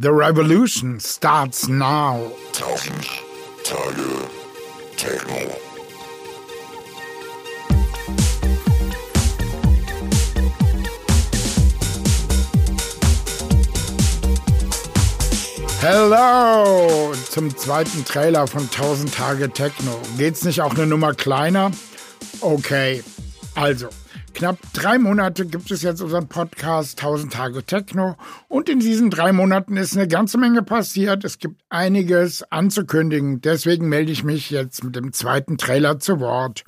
The revolution starts now. Tausend Tage Techno. Hello zum zweiten Trailer von 1000 Tage Techno. Geht's nicht auch eine Nummer kleiner? Okay, also knapp drei Monate gibt es jetzt unseren Podcast 1000 Tage Techno und in diesen drei Monaten ist eine ganze Menge passiert. Es gibt einiges anzukündigen. Deswegen melde ich mich jetzt mit dem zweiten Trailer zu Wort.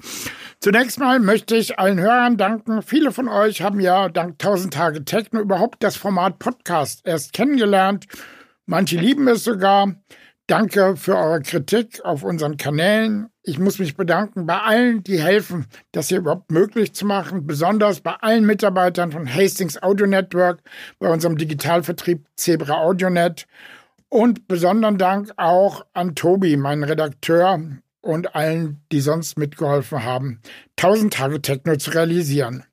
Zunächst mal möchte ich allen Hörern danken. Viele von euch haben ja dank 1000 Tage Techno überhaupt das Format Podcast erst kennengelernt. Manche lieben es sogar. Danke für eure Kritik auf unseren Kanälen. Ich muss mich bedanken bei allen, die helfen, das hier überhaupt möglich zu machen. Besonders bei allen Mitarbeitern von Hastings Audio Network, bei unserem Digitalvertrieb Zebra AudioNet. Und besonderen Dank auch an Tobi, meinen Redakteur, und allen, die sonst mitgeholfen haben, 1000 Tage Techno zu realisieren.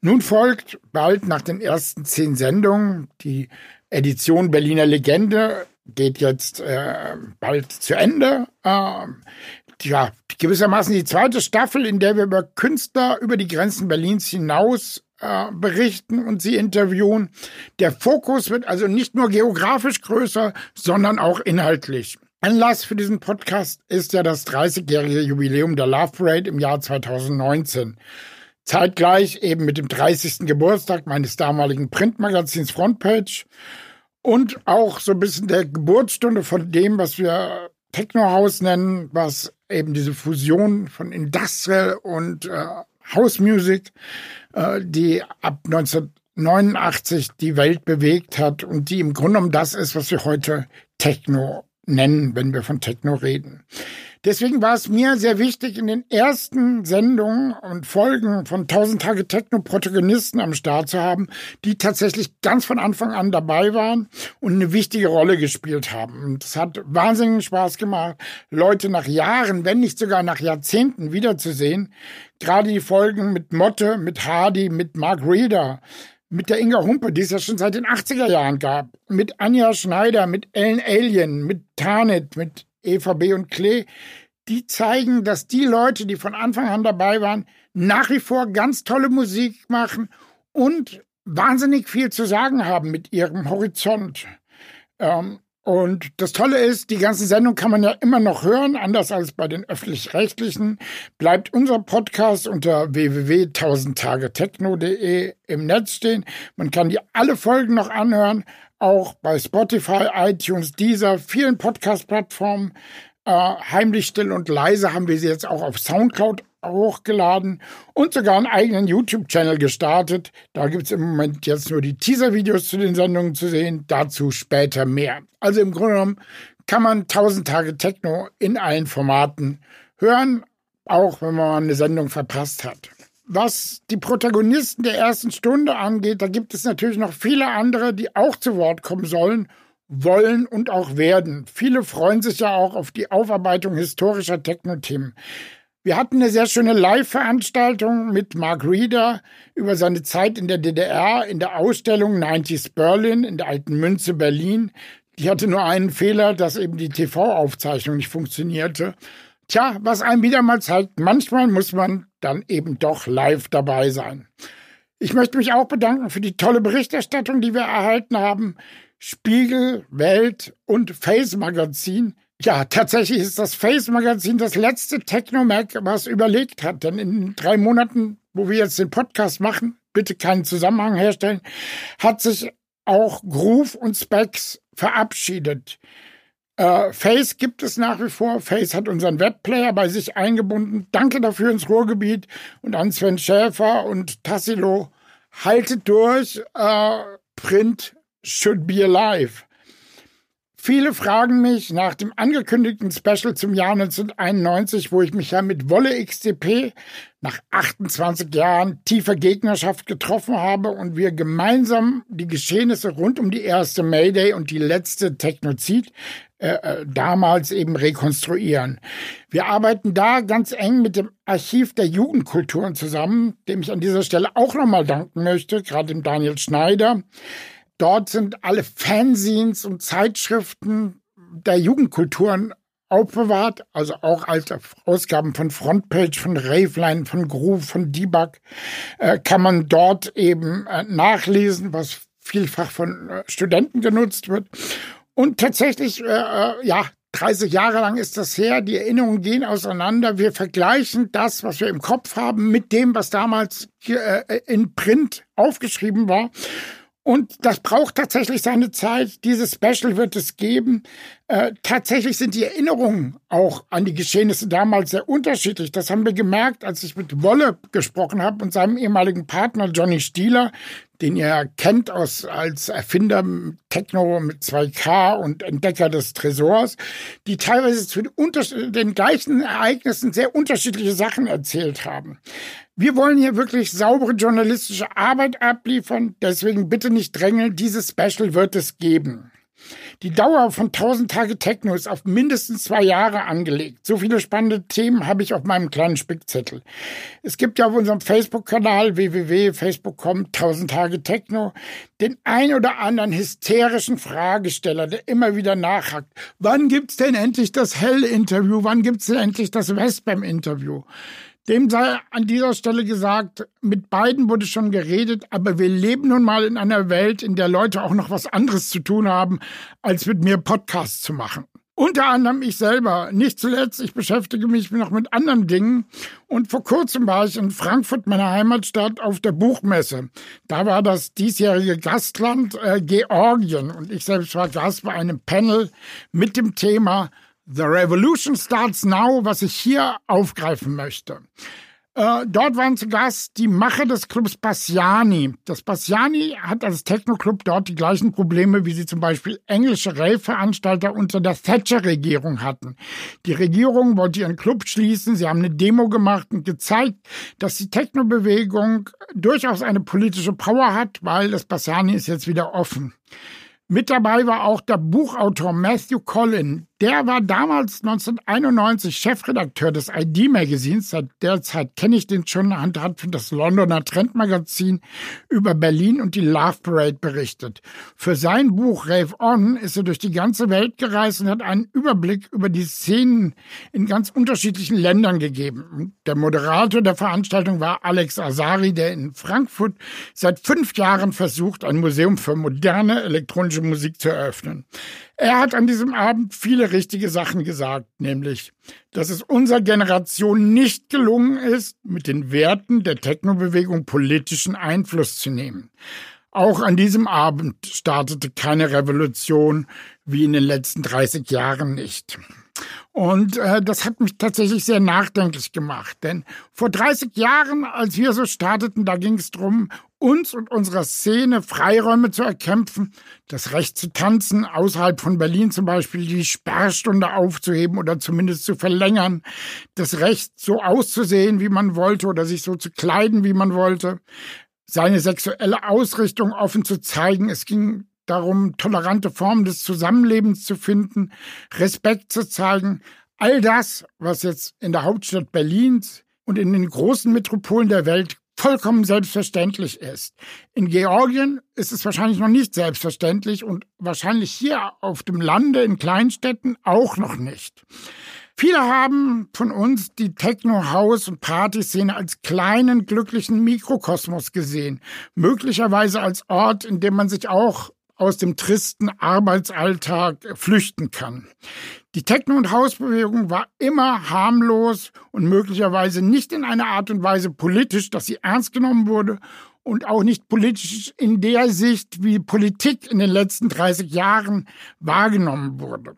Nun folgt bald nach den ersten zehn Sendungen die Edition Berliner Legende geht jetzt äh, bald zu Ende. Äh, ja, gewissermaßen die zweite Staffel, in der wir über Künstler über die Grenzen Berlins hinaus äh, berichten und sie interviewen. Der Fokus wird also nicht nur geografisch größer, sondern auch inhaltlich. Anlass für diesen Podcast ist ja das 30-jährige Jubiläum der Love Parade im Jahr 2019. Zeitgleich eben mit dem 30. Geburtstag meines damaligen Printmagazins Frontpage und auch so ein bisschen der Geburtsstunde von dem, was wir Techno-House nennen, was eben diese Fusion von Industrial und äh, House Music, äh, die ab 1989 die Welt bewegt hat und die im Grunde genommen das ist, was wir heute Techno nennen, wenn wir von Techno reden. Deswegen war es mir sehr wichtig, in den ersten Sendungen und Folgen von 1000 Tage Techno Protagonisten am Start zu haben, die tatsächlich ganz von Anfang an dabei waren und eine wichtige Rolle gespielt haben. Und es hat wahnsinnigen Spaß gemacht, Leute nach Jahren, wenn nicht sogar nach Jahrzehnten wiederzusehen. Gerade die Folgen mit Motte, mit Hardy, mit Mark Reeder, mit der Inga Humpe, die es ja schon seit den 80er Jahren gab, mit Anja Schneider, mit Ellen Alien, mit Tarnet, mit EVB und Klee, die zeigen, dass die Leute, die von Anfang an dabei waren, nach wie vor ganz tolle Musik machen und wahnsinnig viel zu sagen haben mit ihrem Horizont. Ähm, und das Tolle ist, die ganze Sendung kann man ja immer noch hören, anders als bei den öffentlich-rechtlichen. Bleibt unser Podcast unter www.1000tagetechno.de im Netz stehen. Man kann die alle Folgen noch anhören, auch bei Spotify, iTunes, dieser vielen Podcast-Plattformen. Äh, heimlich still und leise haben wir sie jetzt auch auf Soundcloud hochgeladen und sogar einen eigenen YouTube-Channel gestartet. Da gibt es im Moment jetzt nur die Teaser-Videos zu den Sendungen zu sehen, dazu später mehr. Also im Grunde genommen kann man 1000 Tage Techno in allen Formaten hören, auch wenn man eine Sendung verpasst hat. Was die Protagonisten der ersten Stunde angeht, da gibt es natürlich noch viele andere, die auch zu Wort kommen sollen, wollen und auch werden. Viele freuen sich ja auch auf die Aufarbeitung historischer Techno-Themen. Wir hatten eine sehr schöne Live-Veranstaltung mit Mark Reeder über seine Zeit in der DDR in der Ausstellung 90s Berlin in der alten Münze Berlin. Die hatte nur einen Fehler, dass eben die TV-Aufzeichnung nicht funktionierte. Tja, was einem wieder mal zeigt, manchmal muss man dann eben doch live dabei sein. Ich möchte mich auch bedanken für die tolle Berichterstattung, die wir erhalten haben. Spiegel, Welt und Face Magazin. Ja, tatsächlich ist das Face Magazin das letzte Technomac, was überlegt hat. Denn in drei Monaten, wo wir jetzt den Podcast machen, bitte keinen Zusammenhang herstellen, hat sich auch Groove und Specs verabschiedet. Äh, Face gibt es nach wie vor. Face hat unseren Webplayer bei sich eingebunden. Danke dafür ins Ruhrgebiet und an Sven Schäfer und Tassilo. Haltet durch. Äh, Print should be alive. Viele fragen mich nach dem angekündigten Special zum Jahr 1991, wo ich mich ja mit Wolle XCP nach 28 Jahren tiefer Gegnerschaft getroffen habe und wir gemeinsam die Geschehnisse rund um die erste Mayday und die letzte Technozid äh, äh, damals eben rekonstruieren. Wir arbeiten da ganz eng mit dem Archiv der Jugendkulturen zusammen, dem ich an dieser Stelle auch nochmal danken möchte, gerade dem Daniel Schneider. Dort sind alle Fanzines und Zeitschriften der Jugendkulturen aufbewahrt, also auch als Ausgaben von Frontpage, von Raveline, von Groove, von Debug, äh, kann man dort eben äh, nachlesen, was vielfach von äh, Studenten genutzt wird. Und tatsächlich, äh, äh ja, 30 Jahre lang ist das her, die Erinnerungen gehen auseinander. Wir vergleichen das, was wir im Kopf haben, mit dem, was damals äh, in Print aufgeschrieben war. Und das braucht tatsächlich seine Zeit. Dieses Special wird es geben. Äh, tatsächlich sind die Erinnerungen auch an die Geschehnisse damals sehr unterschiedlich. Das haben wir gemerkt, als ich mit Wolle gesprochen habe und seinem ehemaligen Partner Johnny Stieler, den ihr kennt aus, als Erfinder Techno mit 2K und Entdecker des Tresors, die teilweise zu den gleichen Ereignissen sehr unterschiedliche Sachen erzählt haben. Wir wollen hier wirklich saubere journalistische Arbeit abliefern, deswegen bitte nicht drängeln, dieses Special wird es geben. Die Dauer von 1000 Tage Techno ist auf mindestens zwei Jahre angelegt. So viele spannende Themen habe ich auf meinem kleinen Spickzettel. Es gibt ja auf unserem Facebook-Kanal www.facebook.com 1000 Tage Techno den ein oder anderen hysterischen Fragesteller, der immer wieder nachhakt. Wann gibt's denn endlich das Hell-Interview? Wann gibt's denn endlich das Westbam-Interview? Dem sei an dieser Stelle gesagt, mit beiden wurde schon geredet, aber wir leben nun mal in einer Welt, in der Leute auch noch was anderes zu tun haben, als mit mir Podcasts zu machen. Unter anderem ich selber. Nicht zuletzt, ich beschäftige mich noch mit anderen Dingen. Und vor kurzem war ich in Frankfurt, meiner Heimatstadt, auf der Buchmesse. Da war das diesjährige Gastland äh, Georgien. Und ich selbst war Gast bei einem Panel mit dem Thema The Revolution Starts Now, was ich hier aufgreifen möchte. Äh, dort waren zu Gast die Macher des Clubs Bassiani. Das Bassiani hat als Techno-Club dort die gleichen Probleme, wie sie zum Beispiel englische Rave-Veranstalter unter der Thatcher-Regierung hatten. Die Regierung wollte ihren Club schließen. Sie haben eine Demo gemacht und gezeigt, dass die Techno-Bewegung durchaus eine politische Power hat, weil das Bassiani ist jetzt wieder offen. Mit dabei war auch der Buchautor Matthew Collin. Der war damals 1991 Chefredakteur des ID-Magazins. Seit der Zeit kenne ich den schon und hat für das Londoner Trendmagazin über Berlin und die Love Parade berichtet. Für sein Buch Rave On ist er durch die ganze Welt gereist und hat einen Überblick über die Szenen in ganz unterschiedlichen Ländern gegeben. Der Moderator der Veranstaltung war Alex Azari, der in Frankfurt seit fünf Jahren versucht, ein Museum für moderne elektronische Musik zu eröffnen. Er hat an diesem Abend viele richtige Sachen gesagt, nämlich, dass es unserer Generation nicht gelungen ist, mit den Werten der Technobewegung politischen Einfluss zu nehmen. Auch an diesem Abend startete keine Revolution wie in den letzten 30 Jahren nicht. Und äh, das hat mich tatsächlich sehr nachdenklich gemacht. Denn vor 30 Jahren, als wir so starteten, da ging es darum, uns und unserer Szene Freiräume zu erkämpfen, das Recht zu tanzen, außerhalb von Berlin zum Beispiel die Sperrstunde aufzuheben oder zumindest zu verlängern, das Recht so auszusehen, wie man wollte oder sich so zu kleiden, wie man wollte, seine sexuelle Ausrichtung offen zu zeigen. Es ging darum, tolerante Formen des Zusammenlebens zu finden, Respekt zu zeigen. All das, was jetzt in der Hauptstadt Berlins und in den großen Metropolen der Welt vollkommen selbstverständlich ist. In Georgien ist es wahrscheinlich noch nicht selbstverständlich und wahrscheinlich hier auf dem Lande in Kleinstädten auch noch nicht. Viele haben von uns die Techno-House- und Partyszene als kleinen, glücklichen Mikrokosmos gesehen. Möglicherweise als Ort, in dem man sich auch aus dem tristen Arbeitsalltag flüchten kann. Die Techno- und Hausbewegung war immer harmlos und möglicherweise nicht in einer Art und Weise politisch, dass sie ernst genommen wurde und auch nicht politisch in der Sicht, wie Politik in den letzten 30 Jahren wahrgenommen wurde.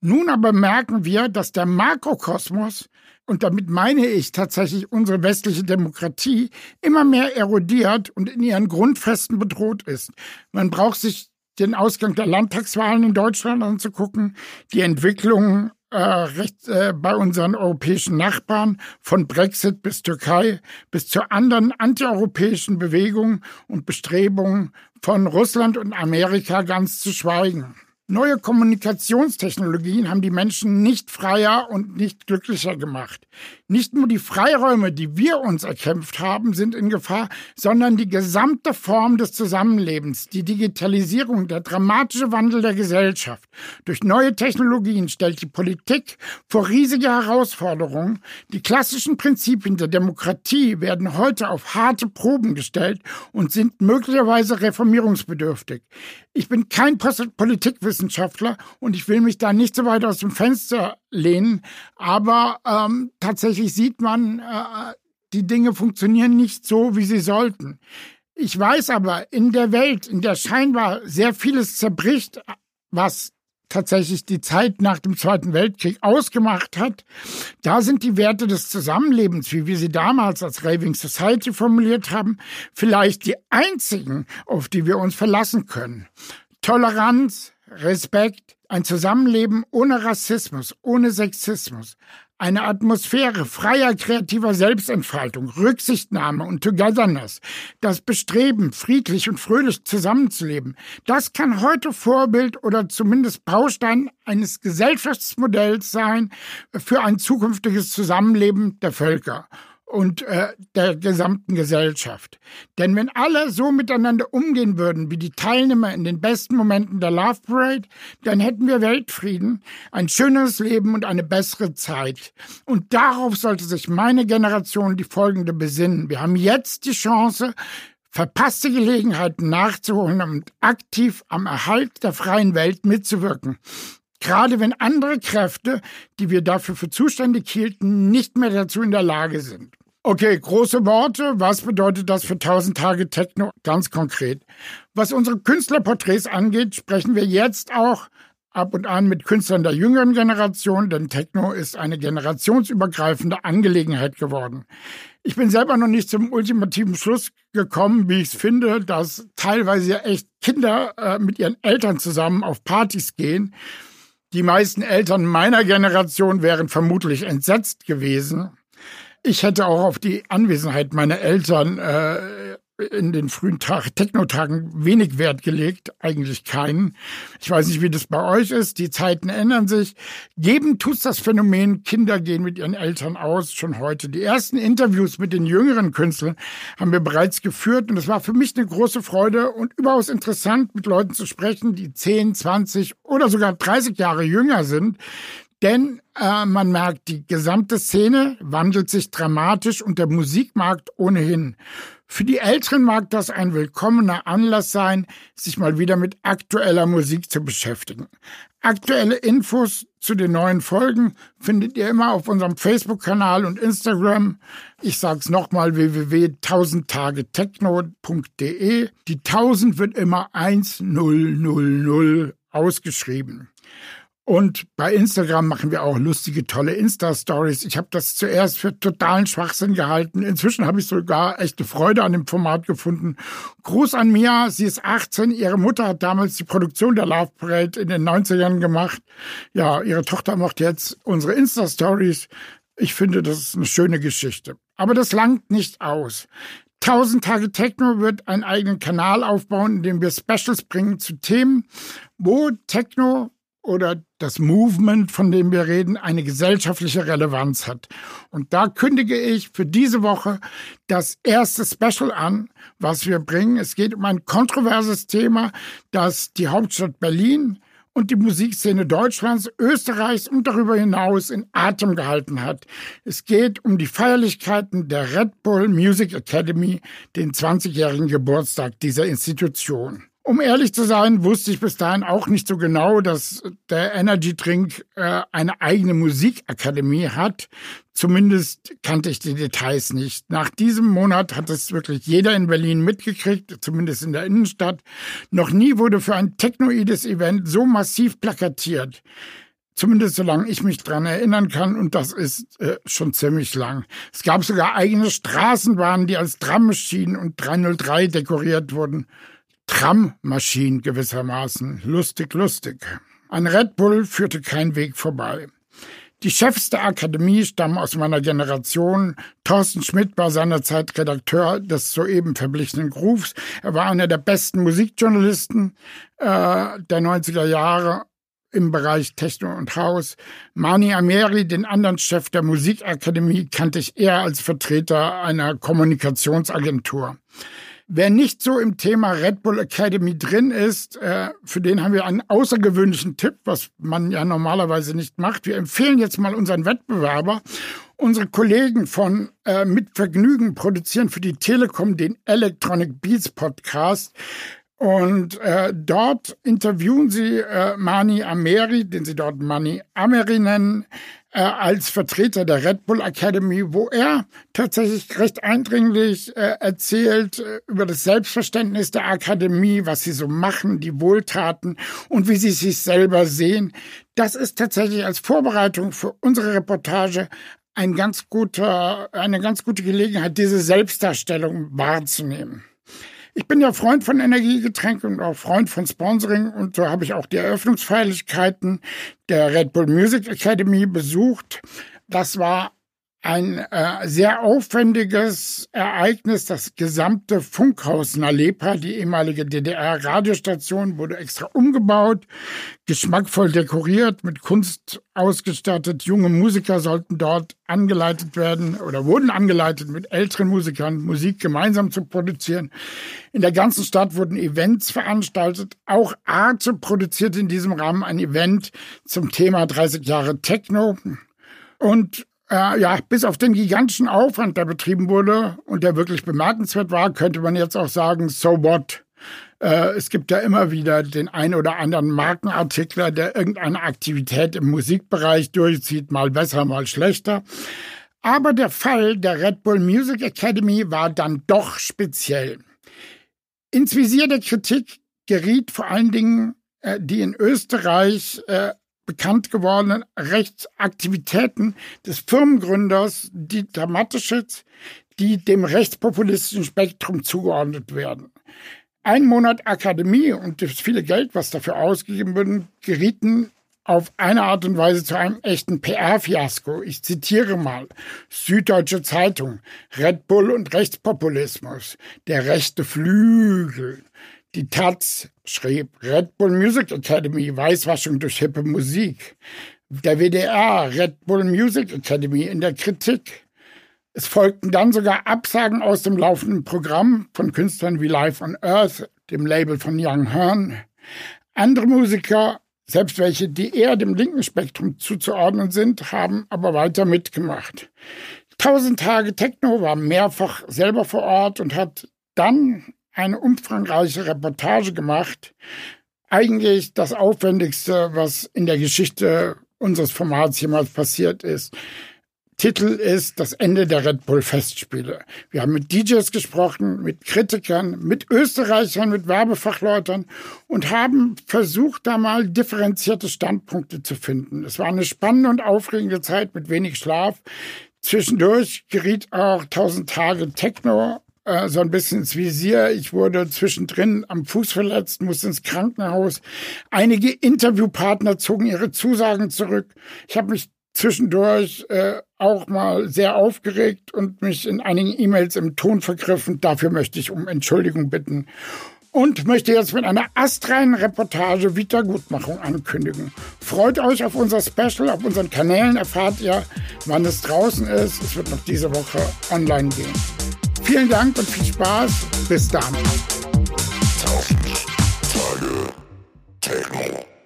Nun aber merken wir, dass der Makrokosmos, und damit meine ich tatsächlich unsere westliche Demokratie, immer mehr erodiert und in ihren Grundfesten bedroht ist. Man braucht sich den Ausgang der Landtagswahlen in Deutschland anzugucken, die Entwicklung äh, recht, äh, bei unseren europäischen Nachbarn, von Brexit bis Türkei bis zu anderen antieuropäischen Bewegungen und Bestrebungen von Russland und Amerika ganz zu schweigen. Neue Kommunikationstechnologien haben die Menschen nicht freier und nicht glücklicher gemacht. Nicht nur die Freiräume, die wir uns erkämpft haben, sind in Gefahr, sondern die gesamte Form des Zusammenlebens, die Digitalisierung, der dramatische Wandel der Gesellschaft. Durch neue Technologien stellt die Politik vor riesige Herausforderungen. Die klassischen Prinzipien der Demokratie werden heute auf harte Proben gestellt und sind möglicherweise reformierungsbedürftig. Ich bin kein Politikwissenschaftler und ich will mich da nicht so weit aus dem Fenster lehnen, aber ähm, tatsächlich sieht man, äh, die Dinge funktionieren nicht so, wie sie sollten. Ich weiß aber, in der Welt, in der scheinbar sehr vieles zerbricht, was tatsächlich die Zeit nach dem Zweiten Weltkrieg ausgemacht hat. Da sind die Werte des Zusammenlebens, wie wir sie damals als Raving Society formuliert haben, vielleicht die einzigen, auf die wir uns verlassen können. Toleranz, Respekt, ein Zusammenleben ohne Rassismus, ohne Sexismus, eine Atmosphäre freier kreativer Selbstentfaltung, Rücksichtnahme und Togetherness, das Bestreben, friedlich und fröhlich zusammenzuleben, das kann heute Vorbild oder zumindest Baustein eines Gesellschaftsmodells sein für ein zukünftiges Zusammenleben der Völker und äh, der gesamten Gesellschaft. Denn wenn alle so miteinander umgehen würden wie die Teilnehmer in den besten Momenten der Love Parade, dann hätten wir Weltfrieden, ein schöneres Leben und eine bessere Zeit. Und darauf sollte sich meine Generation die folgende besinnen. Wir haben jetzt die Chance, verpasste Gelegenheiten nachzuholen und aktiv am Erhalt der freien Welt mitzuwirken. Gerade wenn andere Kräfte, die wir dafür für zuständig hielten, nicht mehr dazu in der Lage sind. Okay, große Worte. Was bedeutet das für 1000 Tage Techno ganz konkret? Was unsere Künstlerporträts angeht, sprechen wir jetzt auch ab und an mit Künstlern der jüngeren Generation, denn Techno ist eine generationsübergreifende Angelegenheit geworden. Ich bin selber noch nicht zum ultimativen Schluss gekommen, wie ich es finde, dass teilweise echt Kinder äh, mit ihren Eltern zusammen auf Partys gehen. Die meisten Eltern meiner Generation wären vermutlich entsetzt gewesen. Ich hätte auch auf die Anwesenheit meiner Eltern äh, in den frühen Tag, Technotagen wenig Wert gelegt, eigentlich keinen. Ich weiß nicht, wie das bei euch ist. Die Zeiten ändern sich. Geben tut's das Phänomen, Kinder gehen mit ihren Eltern aus, schon heute. Die ersten Interviews mit den jüngeren Künstlern haben wir bereits geführt und es war für mich eine große Freude und überaus interessant, mit Leuten zu sprechen, die 10, 20 oder sogar 30 Jahre jünger sind, denn äh, man merkt, die gesamte Szene wandelt sich dramatisch und der Musikmarkt ohnehin. Für die Älteren mag das ein willkommener Anlass sein, sich mal wieder mit aktueller Musik zu beschäftigen. Aktuelle Infos zu den neuen Folgen findet ihr immer auf unserem Facebook-Kanal und Instagram. Ich sag's nochmal www.1000tagetechno.de. Die 1000 wird immer 1000 ausgeschrieben. Und bei Instagram machen wir auch lustige, tolle Insta-Stories. Ich habe das zuerst für totalen Schwachsinn gehalten. Inzwischen habe ich sogar echte Freude an dem Format gefunden. Gruß an Mia, sie ist 18. Ihre Mutter hat damals die Produktion der Love Parade in den 90ern gemacht. Ja, ihre Tochter macht jetzt unsere Insta-Stories. Ich finde, das ist eine schöne Geschichte. Aber das langt nicht aus. 1000 Tage Techno wird einen eigenen Kanal aufbauen, in dem wir Specials bringen zu Themen, wo Techno oder das Movement, von dem wir reden, eine gesellschaftliche Relevanz hat. Und da kündige ich für diese Woche das erste Special an, was wir bringen. Es geht um ein kontroverses Thema, das die Hauptstadt Berlin und die Musikszene Deutschlands, Österreichs und darüber hinaus in Atem gehalten hat. Es geht um die Feierlichkeiten der Red Bull Music Academy, den 20-jährigen Geburtstag dieser Institution. Um ehrlich zu sein, wusste ich bis dahin auch nicht so genau, dass der Energy Drink äh, eine eigene Musikakademie hat. Zumindest kannte ich die Details nicht. Nach diesem Monat hat es wirklich jeder in Berlin mitgekriegt, zumindest in der Innenstadt. Noch nie wurde für ein technoides Event so massiv plakatiert. Zumindest solange ich mich dran erinnern kann, und das ist äh, schon ziemlich lang. Es gab sogar eigene Straßenbahnen, die als Trammaschinen und 303 dekoriert wurden. Trammaschinen gewissermaßen. Lustig, lustig. An Red Bull führte kein Weg vorbei. Die Chefs der Akademie stammen aus meiner Generation. Thorsten Schmidt war seinerzeit Redakteur des soeben verblichenen Grooves. Er war einer der besten Musikjournalisten äh, der 90er Jahre. im Bereich Techno und House. Mani Ameri, den anderen Chef der Musikakademie, kannte ich eher als Vertreter einer Kommunikationsagentur. Wer nicht so im Thema Red Bull Academy drin ist, äh, für den haben wir einen außergewöhnlichen Tipp, was man ja normalerweise nicht macht. Wir empfehlen jetzt mal unseren Wettbewerber. Unsere Kollegen von äh, Mit Vergnügen produzieren für die Telekom den Electronic Beats Podcast. Und äh, dort interviewen sie äh, Mani Ameri, den sie dort Mani Ameri nennen, äh, als Vertreter der Red Bull Academy, wo er tatsächlich recht eindringlich äh, erzählt äh, über das Selbstverständnis der Akademie, was sie so machen, die Wohltaten und wie sie sich selber sehen. Das ist tatsächlich als Vorbereitung für unsere Reportage ein ganz guter, eine ganz gute Gelegenheit, diese Selbstdarstellung wahrzunehmen. Ich bin ja Freund von Energiegetränken und auch Freund von Sponsoring und so habe ich auch die Eröffnungsfeierlichkeiten der Red Bull Music Academy besucht. Das war ein äh, sehr aufwendiges Ereignis. Das gesamte Funkhaus Nalepa, die ehemalige DDR-Radiostation, wurde extra umgebaut, geschmackvoll dekoriert, mit Kunst ausgestattet. Junge Musiker sollten dort angeleitet werden oder wurden angeleitet, mit älteren Musikern Musik gemeinsam zu produzieren. In der ganzen Stadt wurden Events veranstaltet. Auch Arte produziert in diesem Rahmen ein Event zum Thema 30 Jahre Techno. Und äh, ja, bis auf den gigantischen Aufwand, der betrieben wurde und der wirklich bemerkenswert war, könnte man jetzt auch sagen, so what? Äh, es gibt ja immer wieder den ein oder anderen Markenartikler, der irgendeine Aktivität im Musikbereich durchzieht, mal besser, mal schlechter. Aber der Fall der Red Bull Music Academy war dann doch speziell. Ins Visier der Kritik geriet vor allen Dingen äh, die in Österreich äh, bekannt gewordenen Rechtsaktivitäten des Firmengründers Dieter Mateschitz, die dem rechtspopulistischen Spektrum zugeordnet werden. Ein Monat Akademie und das viele Geld, was dafür ausgegeben wurde, gerieten auf eine Art und Weise zu einem echten PR-Fiasko. Ich zitiere mal Süddeutsche Zeitung, Red Bull und Rechtspopulismus, der rechte Flügel. Die Taz schrieb Red Bull Music Academy, Weißwaschung durch hippe Musik. Der WDR, Red Bull Music Academy in der Kritik. Es folgten dann sogar Absagen aus dem laufenden Programm von Künstlern wie Live on Earth, dem Label von Young Hearn. Andere Musiker, selbst welche, die eher dem linken Spektrum zuzuordnen sind, haben aber weiter mitgemacht. Tausend Tage Techno war mehrfach selber vor Ort und hat dann eine umfangreiche Reportage gemacht. Eigentlich das Aufwendigste, was in der Geschichte unseres Formats jemals passiert ist. Titel ist Das Ende der Red Bull Festspiele. Wir haben mit DJs gesprochen, mit Kritikern, mit Österreichern, mit Werbefachleutern und haben versucht, da mal differenzierte Standpunkte zu finden. Es war eine spannende und aufregende Zeit mit wenig Schlaf. Zwischendurch geriet auch 1000 Tage Techno äh, so ein bisschen ins Visier. Ich wurde zwischendrin am Fuß verletzt, musste ins Krankenhaus. Einige Interviewpartner zogen ihre Zusagen zurück. Ich habe mich zwischendurch äh, auch mal sehr aufgeregt und mich in einigen E-Mails im Ton vergriffen. Dafür möchte ich um Entschuldigung bitten und möchte jetzt mit einer astreinen Reportage Wiedergutmachung ankündigen. Freut euch auf unser Special, auf unseren Kanälen erfahrt ihr, wann es draußen ist. Es wird noch diese Woche online gehen. Vielen Dank und viel Spaß. Bis dann. Tausend Tage Techno.